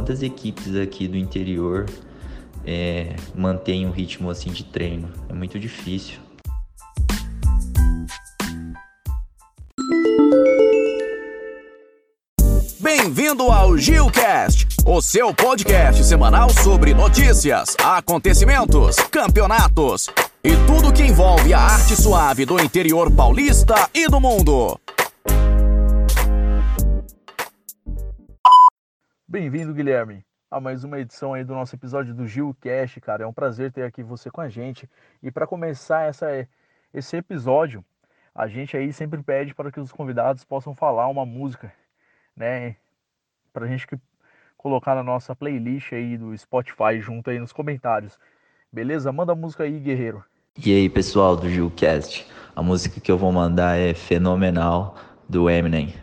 quantas equipes aqui do interior é, mantêm um ritmo assim de treino. É muito difícil. Bem-vindo ao Gilcast, o seu podcast semanal sobre notícias, acontecimentos, campeonatos e tudo que envolve a arte suave do interior paulista e do mundo. Bem-vindo, Guilherme, a mais uma edição aí do nosso episódio do Gilcast, cara. É um prazer ter aqui você com a gente. E para começar essa, esse episódio, a gente aí sempre pede para que os convidados possam falar uma música, né? Pra gente que colocar na nossa playlist aí do Spotify junto aí nos comentários. Beleza? Manda a música aí, guerreiro. E aí, pessoal do Gilcast? A música que eu vou mandar é Fenomenal do Eminem.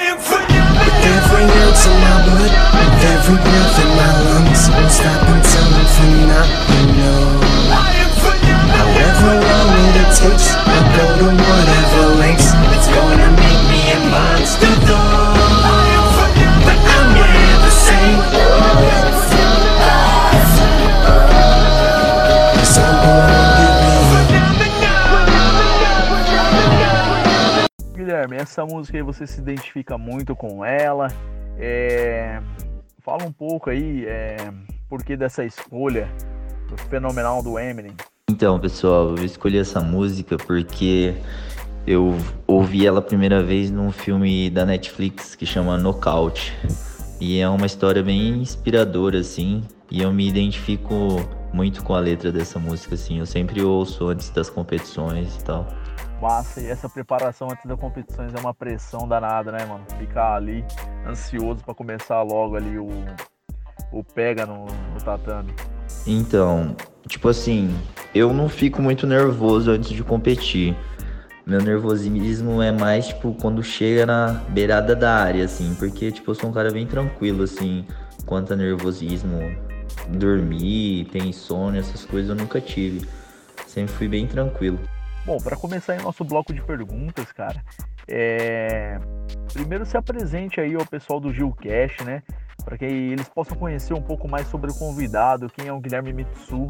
Every ounce of my blood, with every breath in my lungs, won't stop until I'm. However long it takes, I'll go to whatever lengths. It's gonna make me a monster though. Essa música aí você se identifica muito com ela. É... Fala um pouco aí é... por que dessa escolha fenomenal do Eminem. Então, pessoal, eu escolhi essa música porque eu ouvi ela a primeira vez num filme da Netflix que chama Knockout. E é uma história bem inspiradora, assim, e eu me identifico muito com a letra dessa música, assim. Eu sempre ouço antes das competições e tal. Massa, e essa preparação antes das competições é uma pressão danada, né, mano? Ficar ali ansioso para começar logo ali o, o pega no, no tatame. Então, tipo assim, eu não fico muito nervoso antes de competir. Meu nervosismo é mais, tipo, quando chega na beirada da área, assim, porque, tipo, eu sou um cara bem tranquilo, assim, quanto a nervosismo, dormir, ter insônia, essas coisas eu nunca tive. Sempre fui bem tranquilo. Bom, para começar aí nosso bloco de perguntas, cara, é... primeiro se apresente aí ao pessoal do Gilcast, né? Para que eles possam conhecer um pouco mais sobre o convidado, quem é o Guilherme Mitsu.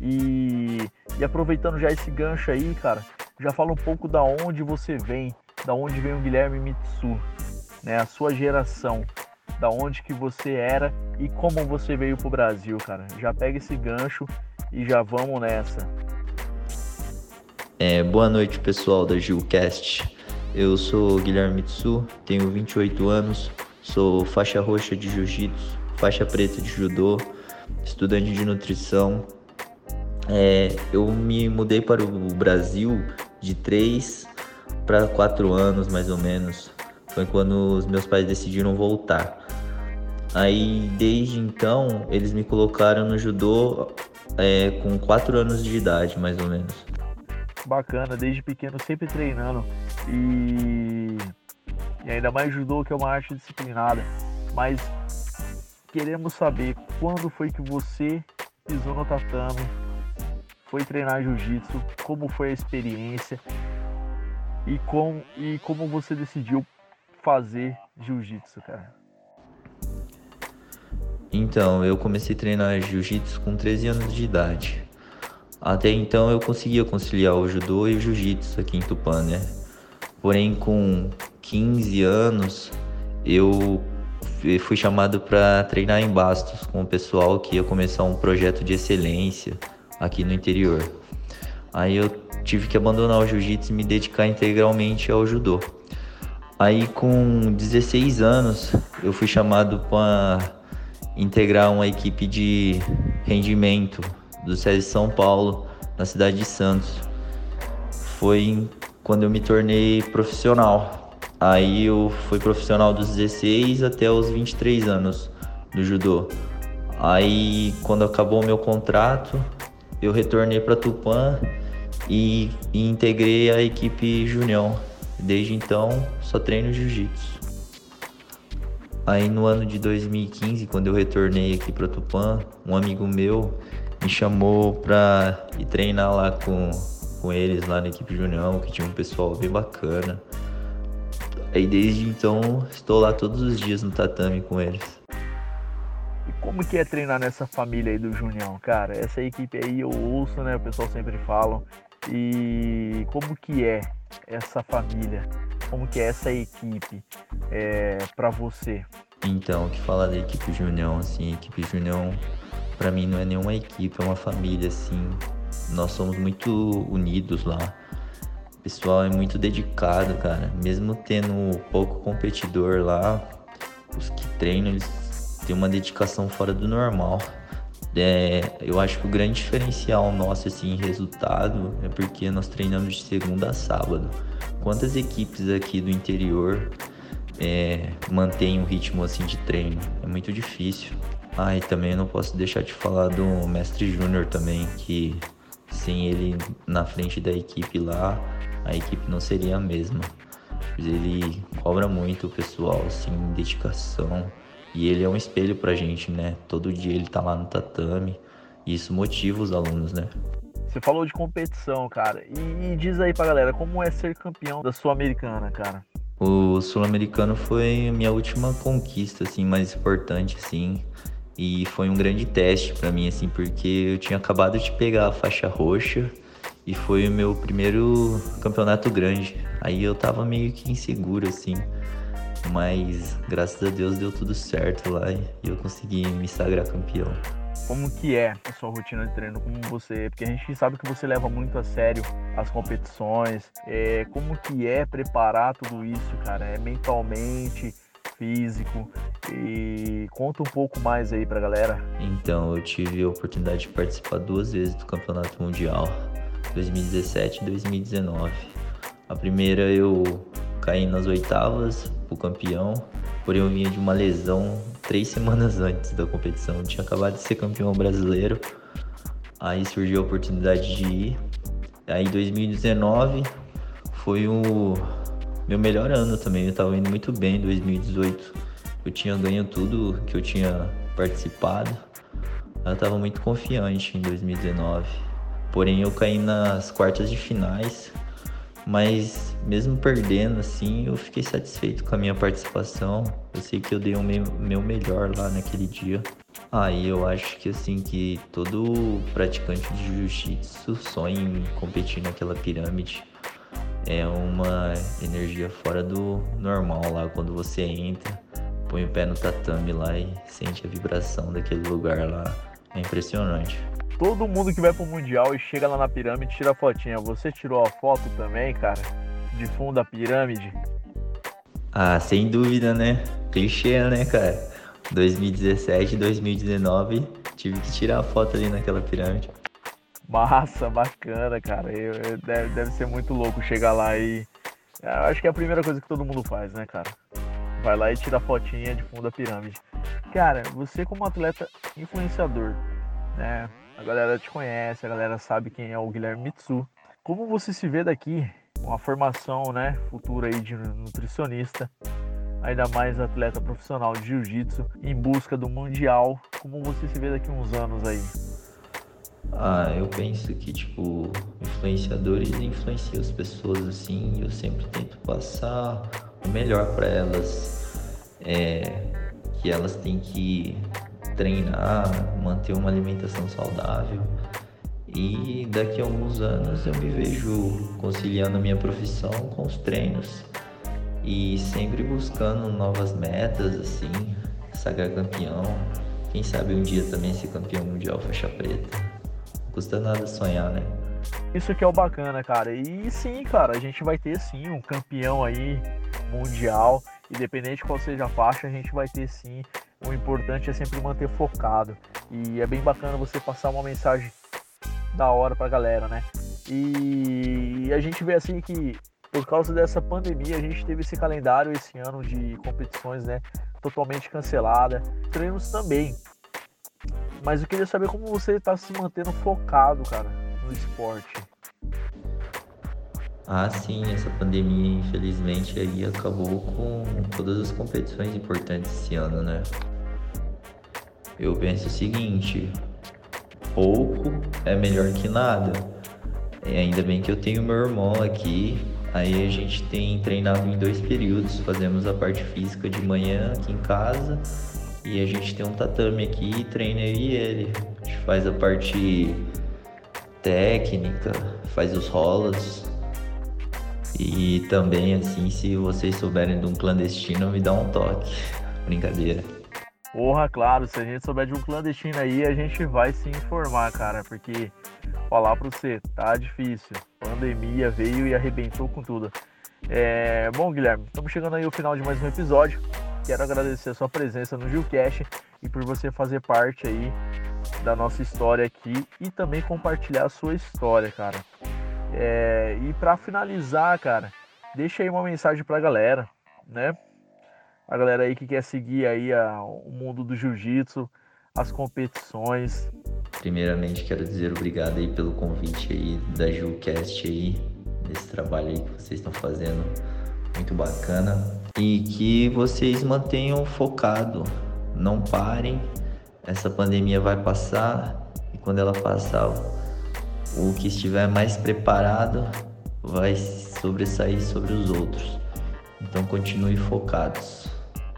E... e aproveitando já esse gancho aí, cara, já fala um pouco da onde você vem, da onde vem o Guilherme Mitsu, né? A sua geração, da onde que você era e como você veio pro Brasil, cara. Já pega esse gancho e já vamos nessa. É, boa noite, pessoal da Gilcast. Eu sou Guilherme Mitsu, tenho 28 anos, sou faixa roxa de jiu-jitsu, faixa preta de judô, estudante de nutrição. É, eu me mudei para o Brasil de 3 para 4 anos, mais ou menos. Foi quando os meus pais decidiram voltar. Aí, desde então, eles me colocaram no judô é, com 4 anos de idade, mais ou menos bacana, desde pequeno sempre treinando e, e ainda mais judô que é uma arte disciplinada. Mas queremos saber quando foi que você pisou no tatame, foi treinar jiu-jitsu, como foi a experiência e, com, e como você decidiu fazer jiu-jitsu, cara. Então, eu comecei a treinar jiu-jitsu com 13 anos de idade. Até então eu conseguia conciliar o judô e o jiu-jitsu aqui em Tupã, né? Porém, com 15 anos, eu fui chamado para treinar em Bastos com o pessoal que ia começar um projeto de excelência aqui no interior. Aí eu tive que abandonar o jiu-jitsu e me dedicar integralmente ao judô. Aí com 16 anos, eu fui chamado para integrar uma equipe de rendimento do SESI São Paulo, na cidade de Santos. Foi quando eu me tornei profissional. Aí eu fui profissional dos 16 até os 23 anos do judô. Aí quando acabou o meu contrato, eu retornei para Tupã e, e, integrei a equipe Junião. Desde então, só treino jiu-jitsu. Aí no ano de 2015, quando eu retornei aqui para Tupã, um amigo meu me chamou pra ir treinar lá com com eles lá na equipe Junião, que tinha um pessoal bem bacana. Aí desde então estou lá todos os dias no tatame com eles. E como que é treinar nessa família aí do Junião, cara? Essa equipe aí eu ouço, né? O pessoal sempre fala. E como que é essa família? Como que é essa equipe é, para você? Então, o que fala da equipe Junião, assim, a equipe Junião para mim não é nenhuma equipe, é uma família, assim. Nós somos muito unidos lá. O pessoal é muito dedicado, cara. Mesmo tendo pouco competidor lá, os que treinam, eles têm uma dedicação fora do normal. É, eu acho que o grande diferencial nosso assim, em resultado é porque nós treinamos de segunda a sábado. Quantas equipes aqui do interior é, mantêm um ritmo assim de treino? É muito difícil. Ah, e também não posso deixar de falar do Mestre Júnior também, que sem ele na frente da equipe lá, a equipe não seria a mesma. Ele cobra muito o pessoal, assim, dedicação. E ele é um espelho pra gente, né? Todo dia ele tá lá no tatame. E isso motiva os alunos, né? Você falou de competição, cara. E, e diz aí pra galera, como é ser campeão da Sul-Americana, cara? O Sul-Americano foi minha última conquista, assim, mais importante, assim. E foi um grande teste para mim, assim, porque eu tinha acabado de pegar a faixa roxa e foi o meu primeiro campeonato grande. Aí eu tava meio que inseguro, assim. Mas graças a Deus deu tudo certo lá e eu consegui me sagrar campeão. Como que é a sua rotina de treino? Como você. Porque a gente sabe que você leva muito a sério as competições. É, como que é preparar tudo isso, cara? É mentalmente, físico e conta um pouco mais aí pra galera. Então, eu tive a oportunidade de participar duas vezes do Campeonato Mundial, 2017 e 2019. A primeira eu caí nas oitavas pro campeão, porém eu vinha de uma lesão três semanas antes da competição. Eu tinha acabado de ser campeão brasileiro, aí surgiu a oportunidade de ir. Aí 2019 foi o meu melhor ano também. Eu tava indo muito bem em 2018. Eu tinha ganho tudo que eu tinha participado. Eu tava muito confiante em 2019. Porém, eu caí nas quartas de finais. Mas mesmo perdendo, assim, eu fiquei satisfeito com a minha participação. Eu sei que eu dei o meu, meu melhor lá naquele dia. Aí ah, eu acho que assim que todo praticante de jiu-jitsu sonha em competir naquela pirâmide é uma energia fora do normal lá quando você entra, põe o pé no tatame lá e sente a vibração daquele lugar lá. É impressionante. Todo mundo que vai pro Mundial e chega lá na pirâmide tira a fotinha. Você tirou a foto também, cara? De fundo da pirâmide? Ah, sem dúvida, né? Clichê, né, cara? 2017 2019 tive que tirar a foto ali naquela pirâmide. Massa, bacana, cara. Eu, eu, deve, deve ser muito louco chegar lá e. Eu acho que é a primeira coisa que todo mundo faz, né, cara? Vai lá e tira a fotinha de fundo da pirâmide. Cara, você como atleta influenciador, né? A galera te conhece, a galera sabe quem é o Guilherme Mitsu. Como você se vê daqui com a formação, né, futura aí de nutricionista, ainda mais atleta profissional de jiu-jitsu em busca do mundial? Como você se vê daqui uns anos aí? Ah, eu penso que, tipo, influenciadores influenciam as pessoas assim. Eu sempre tento passar o melhor para elas. É, que elas têm que treinar, manter uma alimentação saudável. E daqui a alguns anos eu me vejo conciliando a minha profissão com os treinos e sempre buscando novas metas, assim, sagrar campeão. Quem sabe um dia também ser campeão mundial faixa preta. Custa nada sonhar, né? Isso que é o bacana, cara. E sim, cara, a gente vai ter sim um campeão aí mundial. Independente qual seja a faixa, a gente vai ter sim. O importante é sempre manter focado. E é bem bacana você passar uma mensagem da hora pra galera, né? E a gente vê assim que por causa dessa pandemia a gente teve esse calendário esse ano de competições, né? Totalmente cancelada. Treinos também. Mas eu queria saber como você está se mantendo focado, cara, no esporte. Ah, sim, essa pandemia infelizmente aí acabou com todas as competições importantes esse ano, né? Eu penso o seguinte, pouco é melhor que nada. E ainda bem que eu tenho meu irmão aqui. Aí a gente tem treinado em dois períodos. Fazemos a parte física de manhã aqui em casa. E a gente tem um tatame aqui e treina eu e ele. A gente faz a parte técnica, faz os rolas. E também, assim, se vocês souberem de um clandestino, me dá um toque. Brincadeira. Porra, claro, se a gente souber de um clandestino aí, a gente vai se informar, cara, porque falar pra você, tá difícil. Pandemia veio e arrebentou com tudo. É... Bom, Guilherme, estamos chegando aí ao final de mais um episódio. Quero agradecer a sua presença no Gilcast e por você fazer parte aí da nossa história aqui e também compartilhar a sua história, cara. É... E para finalizar, cara, deixa aí uma mensagem pra galera, né? a galera aí que quer seguir aí a, o mundo do jiu-jitsu, as competições. Primeiramente quero dizer obrigado aí pelo convite aí da JuCast aí, desse trabalho aí que vocês estão fazendo, muito bacana. E que vocês mantenham focado, não parem, essa pandemia vai passar e quando ela passar, o que estiver mais preparado vai sobressair sobre os outros. Então continue focados.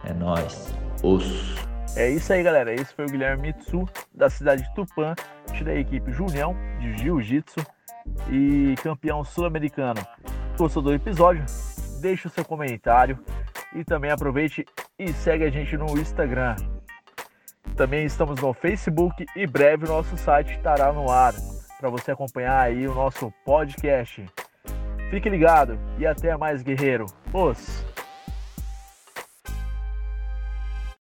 É nóis. Osso. É isso aí, galera. Esse foi o Guilherme Mitsu, da cidade de Tupã, da equipe Julião, de Jiu-Jitsu e campeão sul-americano. Gostou do episódio? Deixe o seu comentário e também aproveite e segue a gente no Instagram. Também estamos no Facebook e breve o nosso site estará no ar para você acompanhar aí o nosso podcast. Fique ligado e até mais, guerreiro. Os